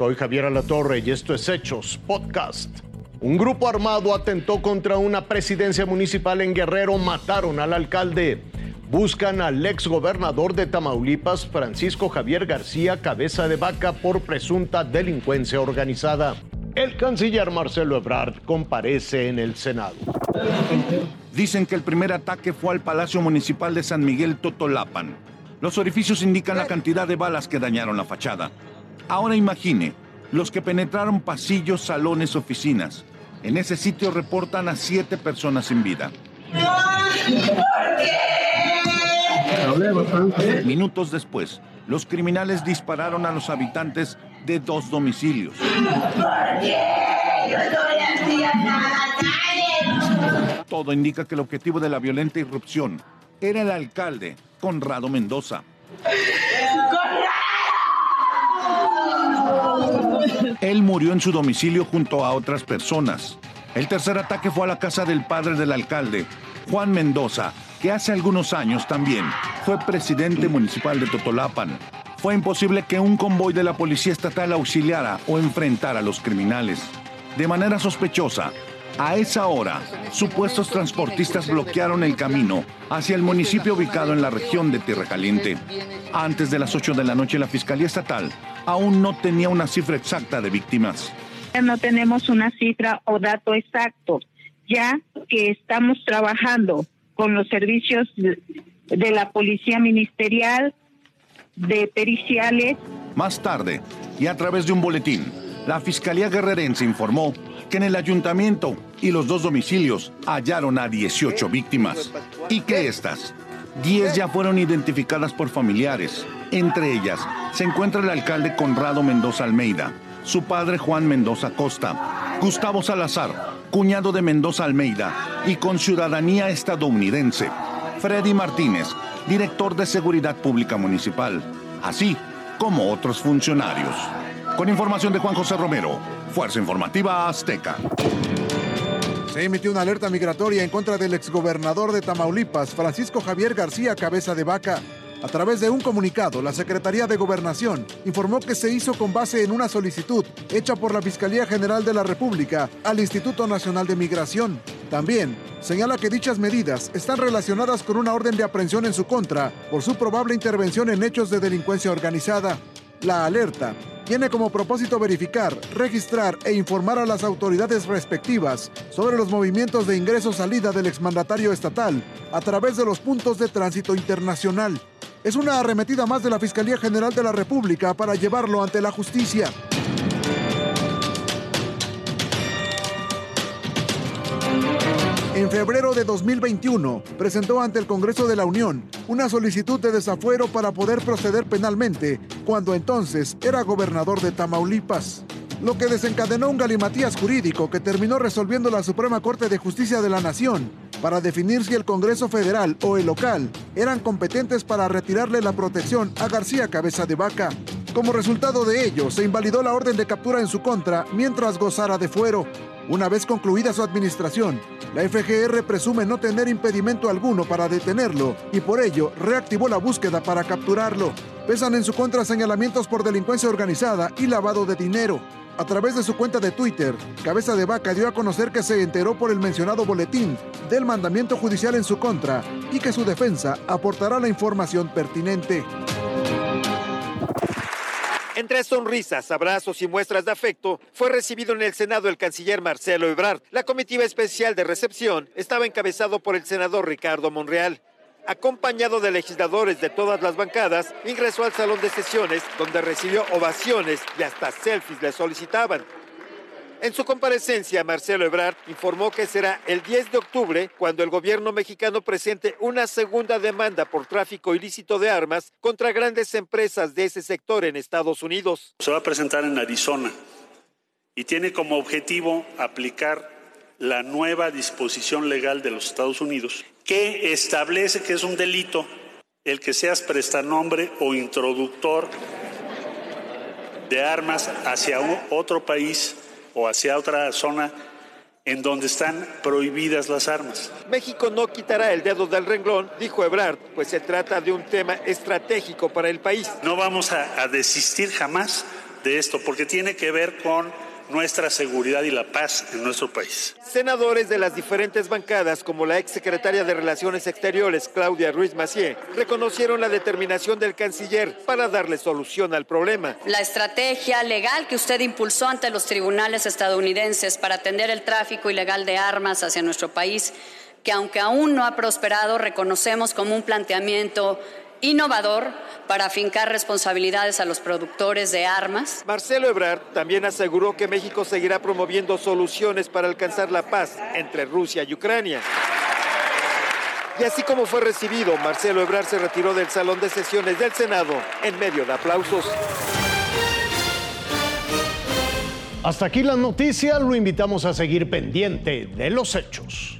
Soy Javier Alatorre y esto es Hechos Podcast. Un grupo armado atentó contra una presidencia municipal en Guerrero, mataron al alcalde. Buscan al ex gobernador de Tamaulipas, Francisco Javier García Cabeza de Vaca, por presunta delincuencia organizada. El canciller Marcelo Ebrard comparece en el Senado. Dicen que el primer ataque fue al Palacio Municipal de San Miguel Totolapan. Los orificios indican la cantidad de balas que dañaron la fachada. Ahora imagine, los que penetraron pasillos, salones, oficinas. En ese sitio reportan a siete personas sin vida. Minutos después, los criminales dispararon a los habitantes de dos domicilios. Todo indica que el objetivo de la violenta irrupción era el alcalde, Conrado Mendoza. Murió en su domicilio junto a otras personas. El tercer ataque fue a la casa del padre del alcalde, Juan Mendoza, que hace algunos años también fue presidente municipal de Totolapan. Fue imposible que un convoy de la policía estatal auxiliara o enfrentara a los criminales. De manera sospechosa, a esa hora, supuestos transportistas bloquearon el camino hacia el municipio ubicado en la región de Tierra Caliente. Antes de las 8 de la noche, la Fiscalía Estatal aún no tenía una cifra exacta de víctimas. No tenemos una cifra o dato exacto, ya que estamos trabajando con los servicios de la Policía Ministerial, de periciales. Más tarde, y a través de un boletín, la Fiscalía Guerrerense informó que en el ayuntamiento y los dos domicilios hallaron a 18 víctimas y que estas 10 ya fueron identificadas por familiares. Entre ellas se encuentra el alcalde Conrado Mendoza Almeida, su padre Juan Mendoza Costa, Gustavo Salazar, cuñado de Mendoza Almeida y con ciudadanía estadounidense, Freddy Martínez, director de Seguridad Pública Municipal, así como otros funcionarios. Con información de Juan José Romero, Fuerza Informativa Azteca. Se emitió una alerta migratoria en contra del exgobernador de Tamaulipas, Francisco Javier García Cabeza de Vaca. A través de un comunicado, la Secretaría de Gobernación informó que se hizo con base en una solicitud hecha por la Fiscalía General de la República al Instituto Nacional de Migración. También señala que dichas medidas están relacionadas con una orden de aprehensión en su contra por su probable intervención en hechos de delincuencia organizada. La alerta tiene como propósito verificar, registrar e informar a las autoridades respectivas sobre los movimientos de ingreso-salida del exmandatario estatal a través de los puntos de tránsito internacional es una arremetida más de la Fiscalía General de la República para llevarlo ante la justicia. En febrero de 2021, presentó ante el Congreso de la Unión una solicitud de desafuero para poder proceder penalmente, cuando entonces era gobernador de Tamaulipas lo que desencadenó un galimatías jurídico que terminó resolviendo la Suprema Corte de Justicia de la Nación para definir si el Congreso Federal o el local eran competentes para retirarle la protección a García Cabeza de Vaca. Como resultado de ello, se invalidó la orden de captura en su contra mientras gozara de fuero. Una vez concluida su administración, la FGR presume no tener impedimento alguno para detenerlo y por ello reactivó la búsqueda para capturarlo. Pesan en su contra señalamientos por delincuencia organizada y lavado de dinero. A través de su cuenta de Twitter, Cabeza de Vaca dio a conocer que se enteró por el mencionado boletín del mandamiento judicial en su contra y que su defensa aportará la información pertinente. Entre sonrisas, abrazos y muestras de afecto, fue recibido en el Senado el canciller Marcelo Ebrard. La comitiva especial de recepción estaba encabezado por el senador Ricardo Monreal acompañado de legisladores de todas las bancadas, ingresó al salón de sesiones donde recibió ovaciones y hasta selfies le solicitaban. En su comparecencia, Marcelo Ebrard informó que será el 10 de octubre cuando el gobierno mexicano presente una segunda demanda por tráfico ilícito de armas contra grandes empresas de ese sector en Estados Unidos. Se va a presentar en Arizona y tiene como objetivo aplicar la nueva disposición legal de los Estados Unidos que establece que es un delito el que seas prestanombre o introductor de armas hacia otro país o hacia otra zona en donde están prohibidas las armas. México no quitará el dedo del renglón, dijo Ebrard, pues se trata de un tema estratégico para el país. No vamos a, a desistir jamás de esto, porque tiene que ver con nuestra seguridad y la paz en nuestro país. Senadores de las diferentes bancadas, como la exsecretaria de Relaciones Exteriores, Claudia Ruiz Macié, reconocieron la determinación del canciller para darle solución al problema. La estrategia legal que usted impulsó ante los tribunales estadounidenses para atender el tráfico ilegal de armas hacia nuestro país, que aunque aún no ha prosperado, reconocemos como un planteamiento innovador para afincar responsabilidades a los productores de armas. Marcelo Ebrard también aseguró que México seguirá promoviendo soluciones para alcanzar la paz entre Rusia y Ucrania. Y así como fue recibido, Marcelo Ebrard se retiró del salón de sesiones del Senado en medio de aplausos. Hasta aquí la noticia, lo invitamos a seguir pendiente de los hechos.